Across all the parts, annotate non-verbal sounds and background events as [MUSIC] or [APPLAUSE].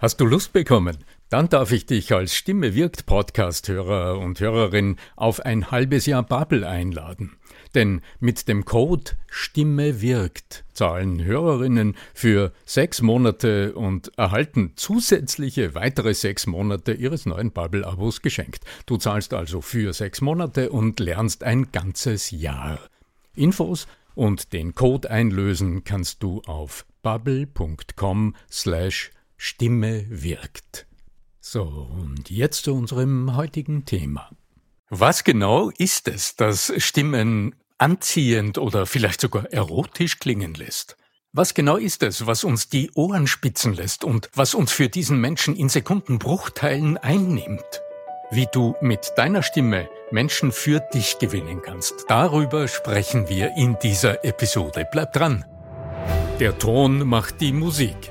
Hast du Lust bekommen? Dann darf ich dich als Stimme wirkt Podcast-Hörer und Hörerin auf ein halbes Jahr Bubble einladen. Denn mit dem Code Stimme wirkt zahlen Hörerinnen für sechs Monate und erhalten zusätzliche weitere sechs Monate ihres neuen Bubble-Abos geschenkt. Du zahlst also für sechs Monate und lernst ein ganzes Jahr. Infos und den Code einlösen kannst du auf bubble.com slash Stimme wirkt. So, und jetzt zu unserem heutigen Thema. Was genau ist es, das Stimmen anziehend oder vielleicht sogar erotisch klingen lässt? Was genau ist es, was uns die Ohren spitzen lässt und was uns für diesen Menschen in Sekundenbruchteilen einnimmt? Wie du mit deiner Stimme Menschen für dich gewinnen kannst, darüber sprechen wir in dieser Episode. Bleib dran! Der Ton macht die Musik.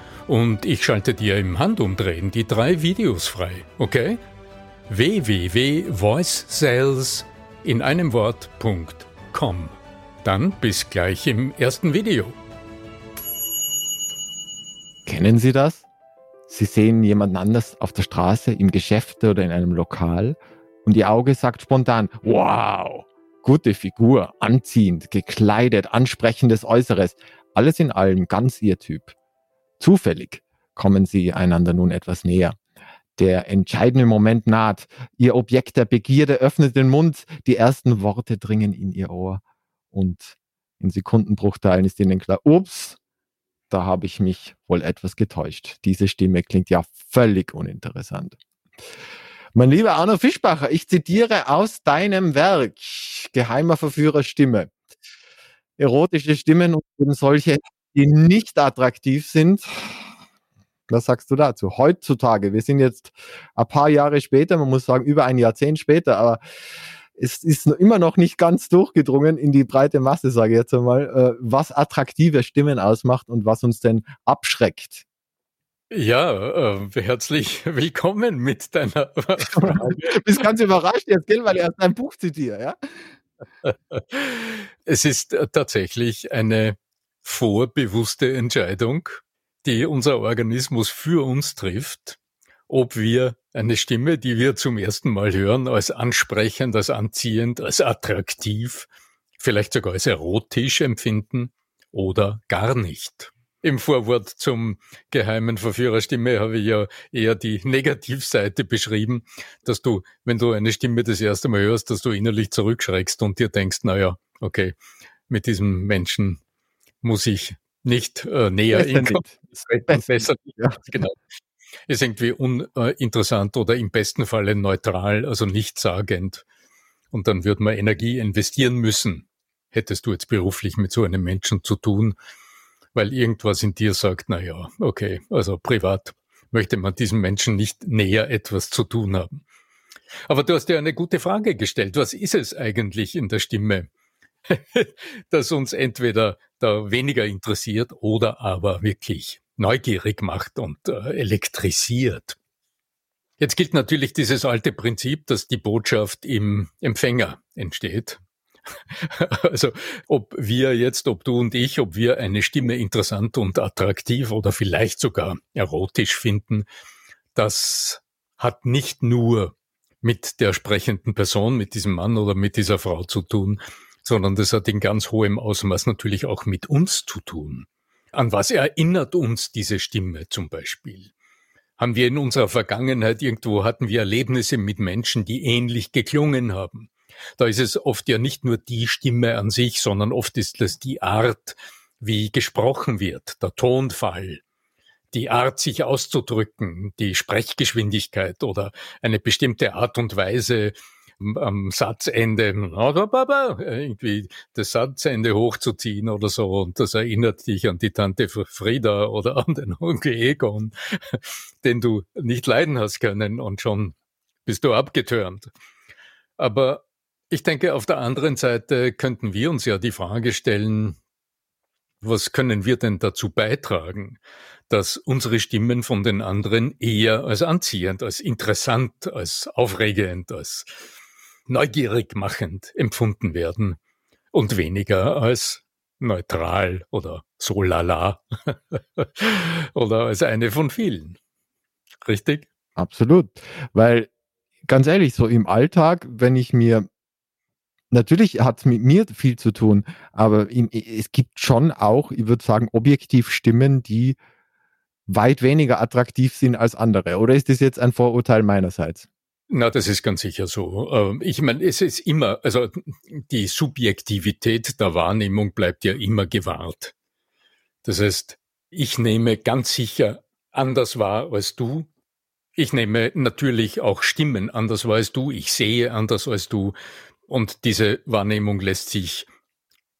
und ich schalte dir im Handumdrehen die drei Videos frei, okay? www.voicesales in einem Wort.com. Dann bis gleich im ersten Video. Kennen Sie das? Sie sehen jemanden anders auf der Straße, im Geschäft oder in einem Lokal und Ihr Auge sagt spontan, wow, gute Figur, anziehend, gekleidet, ansprechendes Äußeres, alles in allem ganz Ihr Typ. Zufällig kommen sie einander nun etwas näher. Der entscheidende Moment naht. Ihr Objekt der Begierde öffnet den Mund. Die ersten Worte dringen in ihr Ohr. Und in Sekundenbruchteilen ist ihnen klar, ups, da habe ich mich wohl etwas getäuscht. Diese Stimme klingt ja völlig uninteressant. Mein lieber Arno Fischbacher, ich zitiere aus deinem Werk, Geheimer Verführer Stimme. Erotische Stimmen und solche die nicht attraktiv sind. Was sagst du dazu? Heutzutage, wir sind jetzt ein paar Jahre später, man muss sagen über ein Jahrzehnt später, aber es ist immer noch nicht ganz durchgedrungen in die breite Masse, sage ich jetzt einmal, äh, was attraktive Stimmen ausmacht und was uns denn abschreckt. Ja, äh, herzlich [LAUGHS] willkommen mit deiner. du [LAUGHS] bist ganz überrascht jetzt, gell, weil ich erst ein Buch zitiere, ja? [LAUGHS] es ist äh, tatsächlich eine vorbewusste Entscheidung, die unser Organismus für uns trifft, ob wir eine Stimme, die wir zum ersten Mal hören, als ansprechend, als anziehend, als attraktiv, vielleicht sogar als erotisch empfinden oder gar nicht. Im Vorwort zum geheimen Verführerstimme habe ich ja eher die Negativseite beschrieben, dass du, wenn du eine Stimme das erste Mal hörst, dass du innerlich zurückschreckst und dir denkst, na ja, okay, mit diesem Menschen muss ich nicht äh, näher treten. Besser nicht. Ja. Genau. Ist irgendwie uninteressant oder im besten Falle neutral, also nichtssagend. Und dann würde man Energie investieren müssen. Hättest du jetzt beruflich mit so einem Menschen zu tun, weil irgendwas in dir sagt, na ja, okay, also privat möchte man diesem Menschen nicht näher etwas zu tun haben. Aber du hast ja eine gute Frage gestellt. Was ist es eigentlich in der Stimme? [LAUGHS] das uns entweder da weniger interessiert oder aber wirklich neugierig macht und äh, elektrisiert. Jetzt gilt natürlich dieses alte Prinzip, dass die Botschaft im Empfänger entsteht. [LAUGHS] Also ob wir jetzt, ob du und ich, ob wir eine Stimme interessant und attraktiv oder vielleicht sogar erotisch finden, das hat nicht nur mit der sprechenden Person, mit diesem Mann oder mit dieser Frau zu tun, sondern das hat in ganz hohem Ausmaß natürlich auch mit uns zu tun. An was erinnert uns diese Stimme zum Beispiel? Haben wir in unserer Vergangenheit irgendwo, hatten wir Erlebnisse mit Menschen, die ähnlich geklungen haben? Da ist es oft ja nicht nur die Stimme an sich, sondern oft ist es die Art, wie gesprochen wird, der Tonfall, die Art, sich auszudrücken, die Sprechgeschwindigkeit oder eine bestimmte Art und Weise, am Satzende irgendwie das Satzende hochzuziehen oder so. Und das erinnert dich an die Tante Frieda oder an den Onkel Egon, [LAUGHS] den du nicht leiden hast können und schon bist du abgetürmt. Aber ich denke, auf der anderen Seite könnten wir uns ja die Frage stellen, was können wir denn dazu beitragen, dass unsere Stimmen von den anderen eher als anziehend, als interessant, als aufregend, als neugierig machend empfunden werden und weniger als neutral oder so lala [LAUGHS] oder als eine von vielen. Richtig? Absolut. Weil ganz ehrlich, so im Alltag, wenn ich mir Natürlich hat es mit mir viel zu tun, aber es gibt schon auch, ich würde sagen, objektiv Stimmen, die weit weniger attraktiv sind als andere. Oder ist das jetzt ein Vorurteil meinerseits? Na, das ist ganz sicher so. Ähm, ich meine, es ist immer, also die Subjektivität der Wahrnehmung bleibt ja immer gewahrt. Das heißt, ich nehme ganz sicher anders wahr als du. Ich nehme natürlich auch Stimmen anders wahr als du. Ich sehe anders als du. Und diese Wahrnehmung lässt sich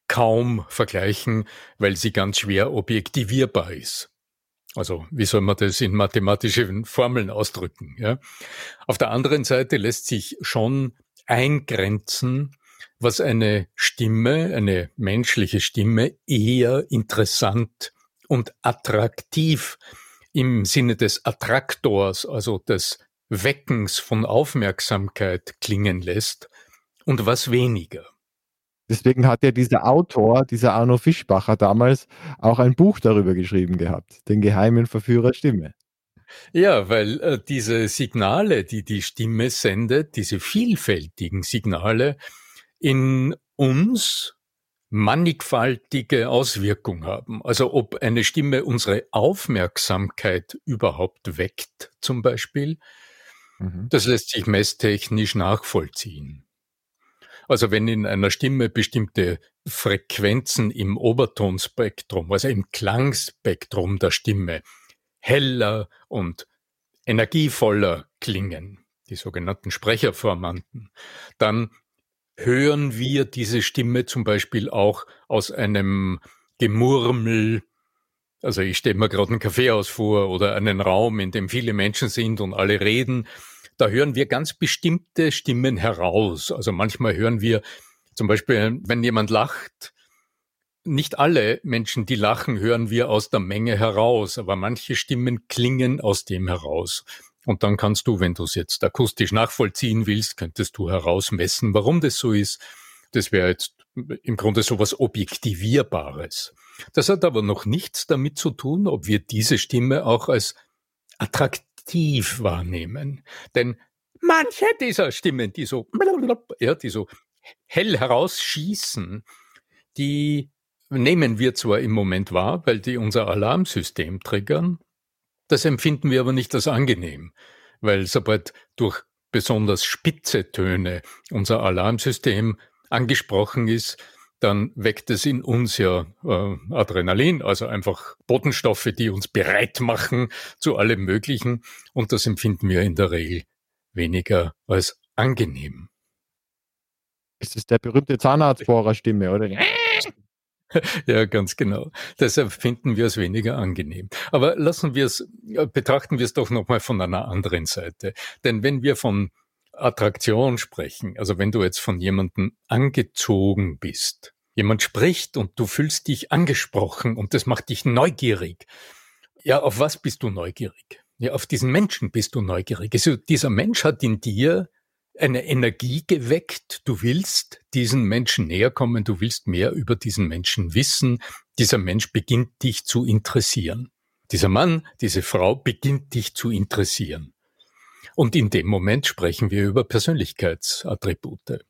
kaum vergleichen, weil sie ganz schwer objektivierbar ist. Also wie soll man das in mathematischen Formeln ausdrücken? Ja? Auf der anderen Seite lässt sich schon eingrenzen, was eine Stimme, eine menschliche Stimme eher interessant und attraktiv im Sinne des Attraktors, also des Weckens von Aufmerksamkeit klingen lässt und was weniger. Deswegen hat ja dieser Autor, dieser Arno Fischbacher damals auch ein Buch darüber geschrieben gehabt, den geheimen Verführer Stimme. Ja, weil äh, diese Signale, die die Stimme sendet, diese vielfältigen Signale in uns mannigfaltige Auswirkungen haben. Also ob eine Stimme unsere Aufmerksamkeit überhaupt weckt, zum Beispiel, mhm. das lässt sich messtechnisch nachvollziehen. Also wenn in einer Stimme bestimmte Frequenzen im Obertonspektrum, also im Klangspektrum der Stimme, heller und energievoller klingen, die sogenannten Sprecherformanten, dann hören wir diese Stimme zum Beispiel auch aus einem Gemurmel, also ich stelle mir gerade ein Kaffeehaus vor oder einen Raum, in dem viele Menschen sind und alle reden da hören wir ganz bestimmte Stimmen heraus. Also manchmal hören wir zum Beispiel, wenn jemand lacht, nicht alle Menschen, die lachen, hören wir aus der Menge heraus, aber manche Stimmen klingen aus dem heraus. Und dann kannst du, wenn du es jetzt akustisch nachvollziehen willst, könntest du herausmessen, warum das so ist. Das wäre jetzt im Grunde so was Objektivierbares. Das hat aber noch nichts damit zu tun, ob wir diese Stimme auch als attraktiv aktiv wahrnehmen. Denn manche dieser Stimmen, die so, ja, die so hell herausschießen, die nehmen wir zwar im Moment wahr, weil die unser Alarmsystem triggern, das empfinden wir aber nicht als angenehm, weil sobald durch besonders spitze Töne unser Alarmsystem angesprochen ist, dann weckt es in uns ja äh, Adrenalin, also einfach Botenstoffe, die uns bereit machen zu allem Möglichen. Und das empfinden wir in der Regel weniger als angenehm. Ist es der berühmte Zahnarztbohrerstimme, oder? [LAUGHS] ja, ganz genau. Deshalb finden wir es weniger angenehm. Aber lassen wir es, äh, betrachten wir es doch nochmal von einer anderen Seite. Denn wenn wir von Attraktion sprechen, also wenn du jetzt von jemandem angezogen bist, jemand spricht und du fühlst dich angesprochen und das macht dich neugierig. Ja, auf was bist du neugierig? Ja, auf diesen Menschen bist du neugierig. Also dieser Mensch hat in dir eine Energie geweckt. Du willst diesen Menschen näher kommen. Du willst mehr über diesen Menschen wissen. Dieser Mensch beginnt dich zu interessieren. Dieser Mann, diese Frau beginnt dich zu interessieren. Und in dem Moment sprechen wir über Persönlichkeitsattribute.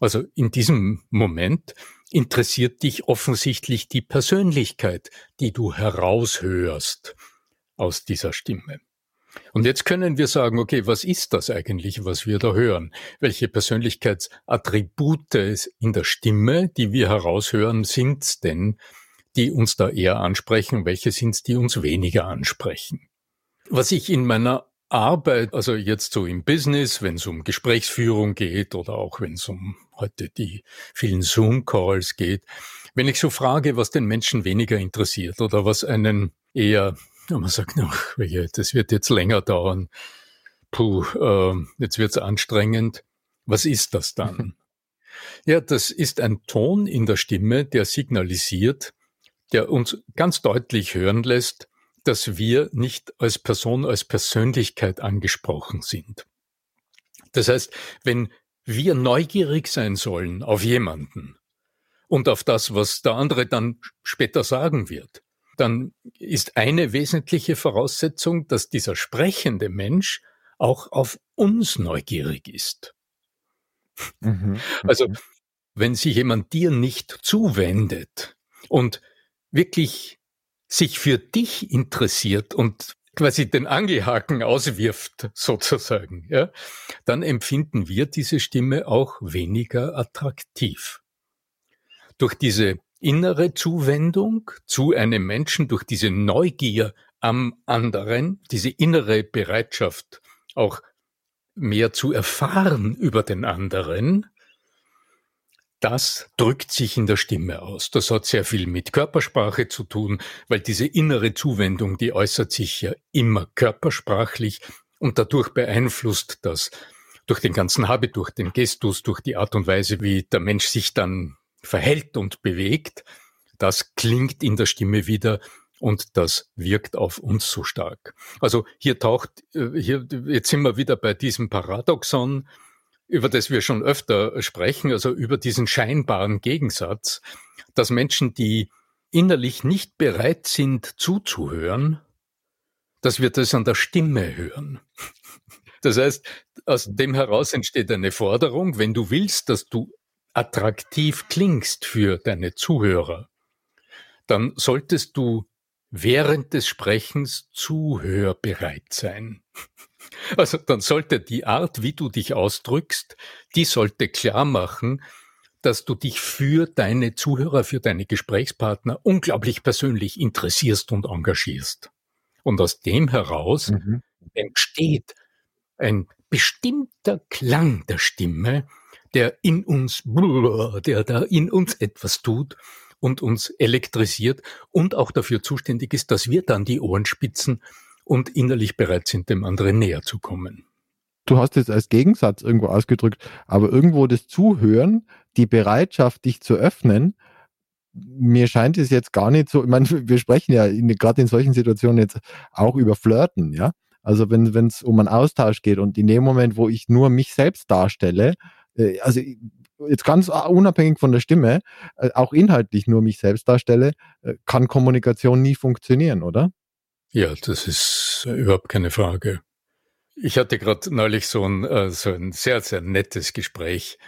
Also in diesem Moment interessiert dich offensichtlich die Persönlichkeit, die du heraushörst aus dieser Stimme. Und jetzt können wir sagen, okay, was ist das eigentlich, was wir da hören? Welche Persönlichkeitsattribute in der Stimme, die wir heraushören, sind's denn, die uns da eher ansprechen? Welche sind's, die uns weniger ansprechen? Was ich in meiner Arbeit, also jetzt so im Business, wenn es um Gesprächsführung geht oder auch wenn es um heute die vielen Zoom-Calls geht, wenn ich so frage, was den Menschen weniger interessiert oder was einen eher man sagt, ach, das wird jetzt länger dauern. Puh, äh, jetzt wird's anstrengend. Was ist das dann? ja, das ist ein Ton in der Stimme, der signalisiert, der uns ganz deutlich hören lässt, dass wir nicht als Person, als Persönlichkeit angesprochen sind. Das heißt, wenn wir neugierig sein sollen auf jemanden und auf das, was der andere dann später sagen wird, dann ist eine wesentliche Voraussetzung, dass dieser sprechende Mensch auch auf uns neugierig ist. Mhm. Also, mhm. wenn sich jemand dir nicht zuwendet und wirklich sich für dich interessiert und quasi den Angelhaken auswirft, [LAUGHS] sozusagen, ja, dann empfinden wir diese Stimme auch weniger attraktiv. Durch diese innere Zuwendung zu einem Menschen durch diese Neugier am anderen, diese innere Bereitschaft, auch mehr zu erfahren über den anderen, das drückt sich in der Stimme aus. Das hat sehr viel mit Körpersprache zu tun, weil diese innere Zuwendung, die äußert sich ja immer körpersprachlich und dadurch beeinflusst das durch den ganzen Habit, durch den Gestus, durch die Art und Weise, wie der Mensch sich dann verhält und bewegt, das klingt in der Stimme wieder und das wirkt auf uns so stark. Also hier taucht, äh, hier, jetzt sind wir wieder bei diesem Paradoxon, über das wir schon öfter sprechen, also über diesen scheinbaren Gegensatz, dass Menschen, die innerlich nicht bereit sind zuzuhören, dass wir das an der Stimme hören. Das heißt, aus dem heraus entsteht eine Forderung, wenn du willst, dass du attraktiv klingst für deine Zuhörer, dann solltest du während des Sprechens zuhörbereit sein. Also dann sollte die Art, wie du dich ausdrückst, die sollte klar machen, dass du dich für deine Zuhörer, für deine Gesprächspartner unglaublich persönlich interessierst und engagierst. Und aus dem heraus mhm. entsteht ein bestimmter Klang der Stimme, der in uns, der da in uns etwas tut und uns elektrisiert und auch dafür zuständig ist, dass wir dann die Ohren spitzen und innerlich bereit sind, dem anderen näher zu kommen. Du hast es als Gegensatz irgendwo ausgedrückt, aber irgendwo das Zuhören, die Bereitschaft, dich zu öffnen, mir scheint es jetzt gar nicht so, ich meine, wir sprechen ja gerade in solchen Situationen jetzt auch über Flirten, ja. Also wenn es um einen Austausch geht und in dem Moment, wo ich nur mich selbst darstelle, äh, also jetzt ganz unabhängig von der Stimme, äh, auch inhaltlich nur mich selbst darstelle, äh, kann Kommunikation nie funktionieren, oder? Ja, das ist überhaupt keine Frage. Ich hatte gerade neulich so ein, so ein sehr, sehr nettes Gespräch.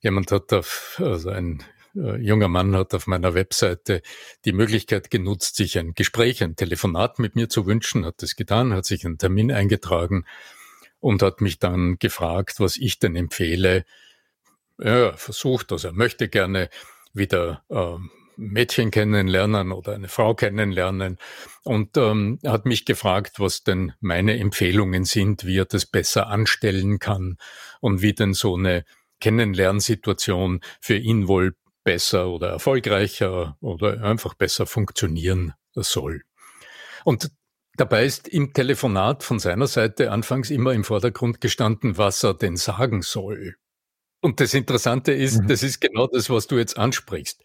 Jemand hat auf, also ein junger Mann hat auf meiner Webseite die Möglichkeit genutzt, sich ein Gespräch, ein Telefonat mit mir zu wünschen, hat es getan, hat sich einen Termin eingetragen und hat mich dann gefragt, was ich denn empfehle, ja, versucht, also er möchte gerne wieder ähm, Mädchen kennenlernen oder eine Frau kennenlernen und ähm, hat mich gefragt, was denn meine Empfehlungen sind, wie er das besser anstellen kann und wie denn so eine Kennenlernsituation für ihn wohl besser oder erfolgreicher oder einfach besser funktionieren soll. Und dabei ist im Telefonat von seiner Seite anfangs immer im Vordergrund gestanden, was er denn sagen soll. Und das Interessante ist, mhm. das ist genau das, was du jetzt ansprichst.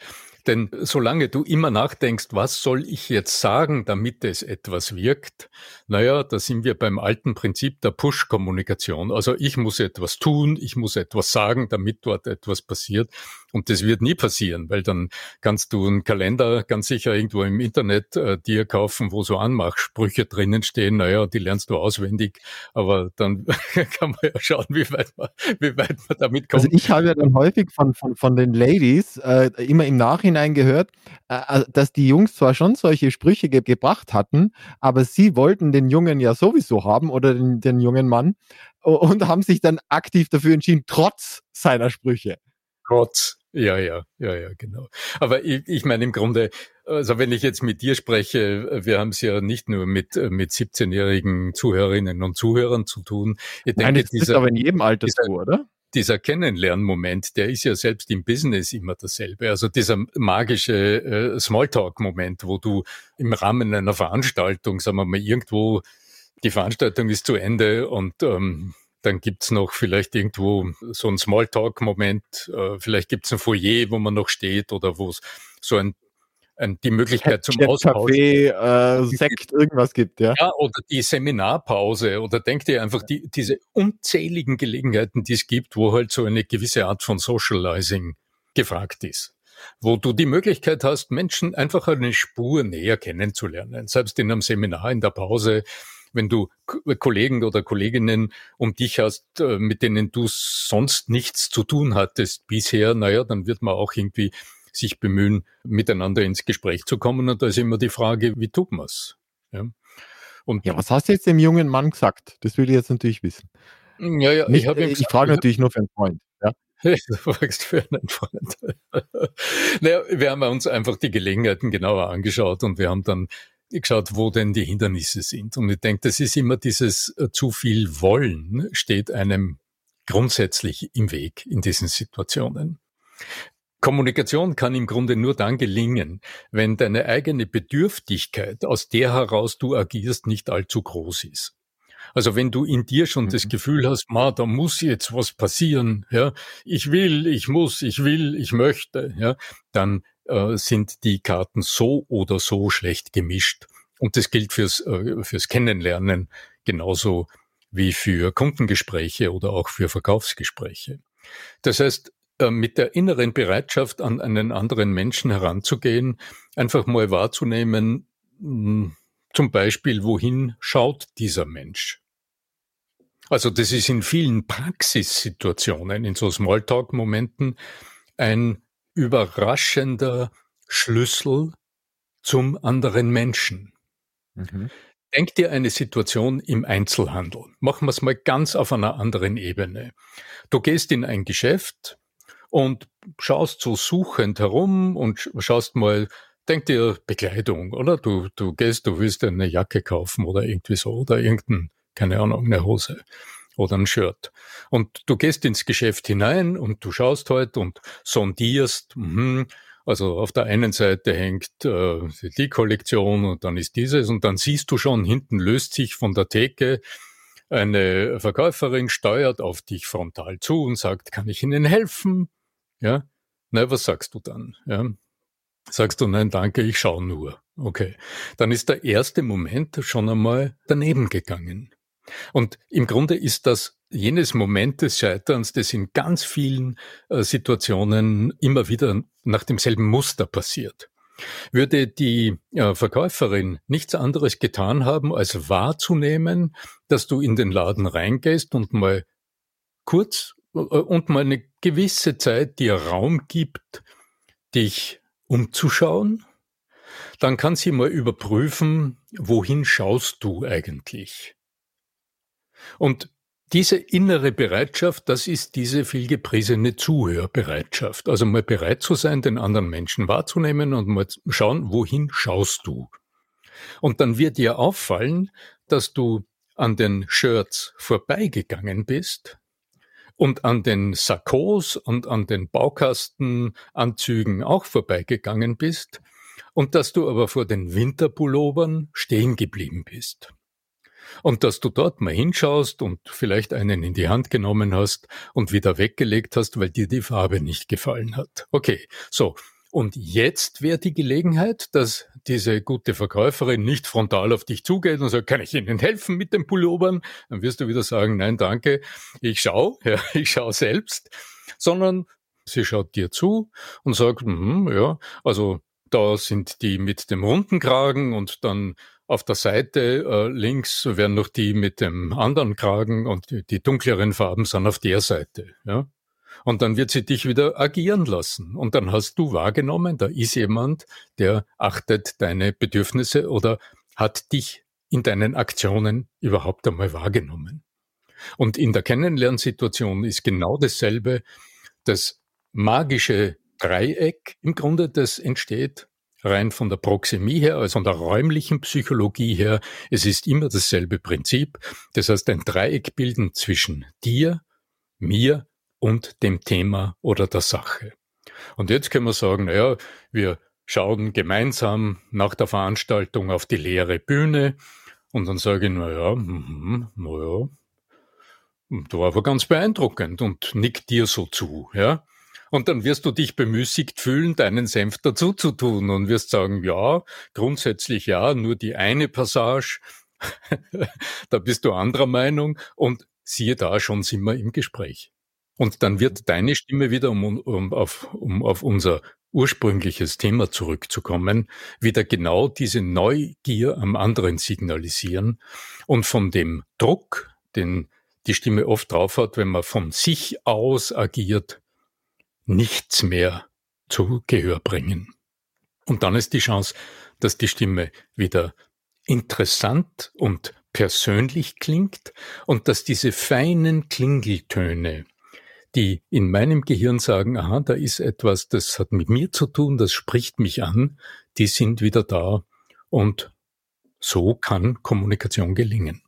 Denn solange du immer nachdenkst, was soll ich jetzt sagen, damit es etwas wirkt, naja, da sind wir beim alten Prinzip der Push-Kommunikation. Also ich muss etwas tun, ich muss etwas sagen, damit dort etwas passiert. Und das wird nie passieren, weil dann kannst du einen Kalender ganz sicher irgendwo im Internet äh, dir kaufen, wo so Anmachsprüche drinnen stehen. Naja, die lernst du auswendig, aber dann [LAUGHS] kann man ja schauen, wie weit man, wie weit man damit kommt. Also ich habe ja dann häufig von, von, von den Ladies äh, immer im Nachhinein gehört, äh, äh dass die Jungs zwar schon solche Sprüche ge gebracht hatten, aber sie wollten den Jungen ja sowieso haben oder den, den jungen Mann und haben sich dann aktiv dafür entschieden, trotz seiner Sprüche. Trotz, ja, ja, ja, ja, genau. Aber ich, ich meine im Grunde, also wenn ich jetzt mit dir spreche, wir haben es ja nicht nur mit, mit 17-jährigen Zuhörerinnen und Zuhörern zu tun. Ich Nein, denke, das dieser, ist aber in jedem Alter so, oder? dieser Kennenlernmoment, der ist ja selbst im Business immer dasselbe. Also dieser magische äh, Smalltalk-Moment, wo du im Rahmen einer Veranstaltung, sagen wir mal, irgendwo die Veranstaltung ist zu Ende und ähm, dann gibt's noch vielleicht irgendwo so ein Smalltalk-Moment, äh, vielleicht gibt's ein Foyer, wo man noch steht oder wo es so ein, ein, die Möglichkeit zum Austausch. Kaffee, äh, Sekt, irgendwas gibt, ja. Ja, oder die Seminarpause oder denk dir einfach die, diese unzähligen Gelegenheiten, die es gibt, wo halt so eine gewisse Art von Socializing gefragt ist wo du die Möglichkeit hast, Menschen einfach eine Spur näher kennenzulernen. Selbst in einem Seminar in der Pause wenn du Kollegen oder Kolleginnen um dich hast, äh, mit denen du sonst nichts zu tun hattest bisher, naja, dann wird man auch irgendwie sich bemühen, miteinander ins Gespräch zu kommen. Und da ist immer die Frage, wie tut man's? Ja. Und ja, was hast du jetzt dem jungen Mann gesagt? Das will ich jetzt natürlich wissen. Ja, ja, Nicht, ich, ich gesagt, frage natürlich nur für einen Freund. Ja. [LAUGHS] Du fragst für einen Freund. [LAUGHS] naja, wir haben uns einfach die Gelegenheiten genauer angeschaut und wir haben dann geschaut, wo denn die Hindernisse sind. Und ich denke, das ist immer dieses äh, zu viel Wollen steht einem grundsätzlich im Weg in diesen Situationen. Kommunikation kann im Grunde nur dann gelingen, wenn deine eigene Bedürftigkeit, aus der heraus du agierst, nicht allzu groß ist. Also wenn du in dir schon mhm. das Gefühl hast, ma, da muss jetzt was passieren, ja, ich will, ich muss, ich will, ich möchte, ja, dann äh, sind die Karten so oder so schlecht gemischt. Und das gilt fürs, äh, fürs Kennenlernen genauso wie für Kundengespräche oder auch für Verkaufsgespräche. Das heißt, äh, mit der inneren Bereitschaft an einen anderen Menschen heranzugehen, einfach mal wahrzunehmen, hm, zum Beispiel, wohin schaut dieser Mensch? Also das ist in vielen Praxissituationen, in so Smalltalk-Momenten ein überraschender Schlüssel zum anderen Menschen. Mhm. Denk dir eine Situation im Einzelhandel. Machen wir es mal ganz auf einer anderen Ebene. Du gehst in ein Geschäft und schaust so suchend herum und schaust mal, denk dir Bekleidung, oder? Du, du gehst, du willst eine Jacke kaufen oder irgendwie so oder irgendein, keine Ahnung, eine Hose oder ein Shirt. Und du gehst ins Geschäft hinein und du schaust halt und sondierst, mh, also auf der einen Seite hängt äh, die Kollektion und dann ist dieses und dann siehst du schon, hinten löst sich von der Theke eine Verkäuferin, steuert auf dich frontal zu und sagt, kann ich Ihnen helfen? Ja, na, was sagst du dann? Ja, sagst du, nein, danke, ich schaue nur. Okay, dann ist der erste Moment schon einmal daneben gegangen. Und im Grunde ist das jenes Moment des Scheiterns, das in ganz vielen äh, Situationen immer wieder nach demselben Muster passiert. Würde die äh, Verkäuferin nichts anderes getan haben, als wahrzunehmen, dass du in den Laden reingehst und mal kurz äh, und mal eine gewisse Zeit dir Raum gibt, dich umzuschauen, dann kann sie mal überprüfen, wohin schaust du eigentlich? Und diese innere Bereitschaft, das ist diese vielgepriesene Zuhörbereitschaft. Also mal bereit zu sein, den anderen Menschen wahrzunehmen und mal schauen, wohin schaust du. Und dann wird dir auffallen, dass du an den Shirts vorbeigegangen bist und an den Sakkos und an den Baukastenanzügen auch vorbeigegangen bist und dass du aber vor den Winterpullovern stehen geblieben bist. Und dass du dort mal hinschaust und vielleicht einen in die Hand genommen hast und wieder weggelegt hast, weil dir die Farbe nicht gefallen hat. Okay, so. Und jetzt wäre die Gelegenheit, dass diese gute Verkäuferin nicht frontal auf dich zugeht und sagt, kann ich Ihnen helfen mit den Pullovern? Dann wirst du wieder sagen, nein, danke, ich schau, [LAUGHS] ja, ich schau selbst, sondern Sie schaut dir zu und sagt, hm, ja, also da sind die mit dem runden Kragen und dann auf der Seite äh, links werden noch die mit dem anderen Kragen und die, die dunkleren Farben sind auf der Seite. Ja? Und dann wird sie dich wieder agieren lassen. Und dann hast du wahrgenommen, da ist jemand, der achtet deine Bedürfnisse oder hat dich in deinen Aktionen überhaupt einmal wahrgenommen. Und in der Kennenlernsituation ist genau dasselbe. Das magische Dreieck im Grunde, das entsteht rein von der Proxemie her, also von der räumlichen Psychologie her. Es ist immer dasselbe Prinzip. Das heißt, ein Dreieck bilden zwischen dir, mir und dem Thema oder der Sache. Und jetzt können wir sagen, naja, wir schauen gemeinsam nach der Veranstaltung auf die leere Bühne und dann sage ich, naja, mm, naja, das war aber ganz beeindruckend und nick dir so zu, ja. Und dann wirst du dich bemüßigt fühlen, deinen Senf dazu zu tun und wirst sagen, ja, grundsätzlich ja, nur die eine Passage, [LAUGHS] da bist du anderer Meinung. Und siehe da, schon sind wir im Gespräch. Und dann wird deine Stimme wieder, um, um, auf, um auf unser ursprüngliches Thema zurückzukommen, wieder genau diese Neugier am anderen signalisieren und von dem Druck, den die Stimme oft drauf hat, wenn man von sich aus agiert, nichts mehr zu Gehör bringen. Und dann ist die Chance, dass die Stimme wieder interessant und persönlich klingt und dass diese feinen Klingeltöne, die in meinem Gehirn sagen, aha, da ist etwas, das hat mit mir zu tun, das spricht mich an, die sind wieder da und so kann Kommunikation gelingen.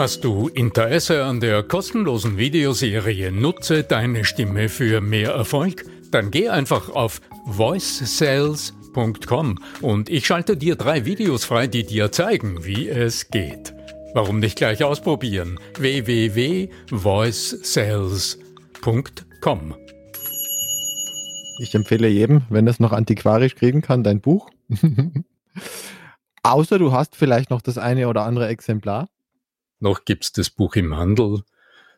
Hast du Interesse an der kostenlosen Videoserie Nutze deine Stimme für mehr Erfolg? Dann geh einfach auf voicesales.com und ich schalte dir drei Videos frei, die dir zeigen, wie es geht. Warum nicht gleich ausprobieren? www.voicesales.com Ich empfehle jedem, wenn es noch antiquarisch kriegen kann, dein Buch. [LAUGHS] Außer du hast vielleicht noch das eine oder andere Exemplar. Noch gibt's das Buch im Handel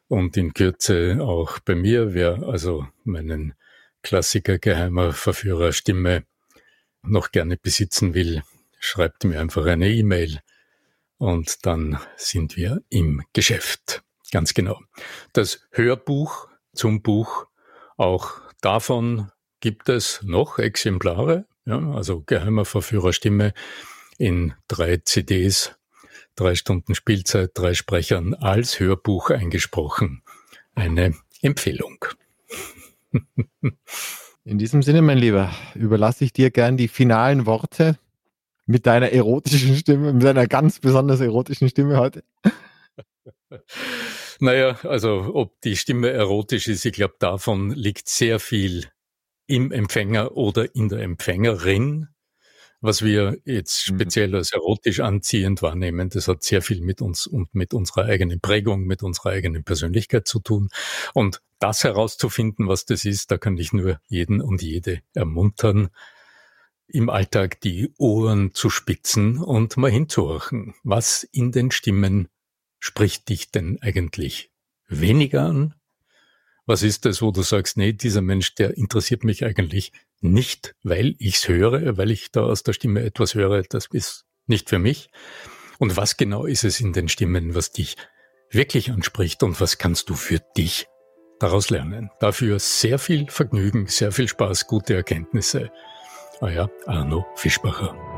und in Kürze auch bei mir. Wer also meinen Klassiker Geheimer Verführer Stimme noch gerne besitzen will, schreibt mir einfach eine E-Mail und dann sind wir im Geschäft. Ganz genau. Das Hörbuch zum Buch, auch davon gibt es noch Exemplare, ja, also Geheimer Verführer Stimme in drei CDs drei Stunden Spielzeit, drei Sprechern als Hörbuch eingesprochen. Eine Empfehlung. [LAUGHS] In diesem Sinne, mein Lieber, überlasse ich dir gern die finalen Worte mit deiner erotischen Stimme, mit deiner ganz besonders erotischen Stimme heute. [LAUGHS] Naja, also ob die Stimme erotisch ist, ich glaube, davon liegt sehr viel im Empfänger oder in der Empfängerin was wir jetzt mhm. speziell als erotisch anziehend wahrnehmen, das hat sehr viel mit uns und mit unserer eigenen Prägung, mit unserer eigenen Persönlichkeit zu tun. Und das herauszufinden, was das ist, da kann ich nur jeden und jede ermuntern, im Alltag die Ohren zu spitzen und mal hinzuhorchen. Was in den Stimmen spricht dich denn eigentlich weniger an? Was ist das, wo du sagst, nee, dieser Mensch, der interessiert mich eigentlich nicht, weil ich's höre, weil ich da aus der Stimme etwas höre, das ist nicht für mich. Und was genau ist es in den Stimmen, was dich wirklich anspricht und was kannst du für dich daraus lernen? Dafür sehr viel Vergnügen, sehr viel Spaß, gute Erkenntnisse. Euer Arno Fischbacher.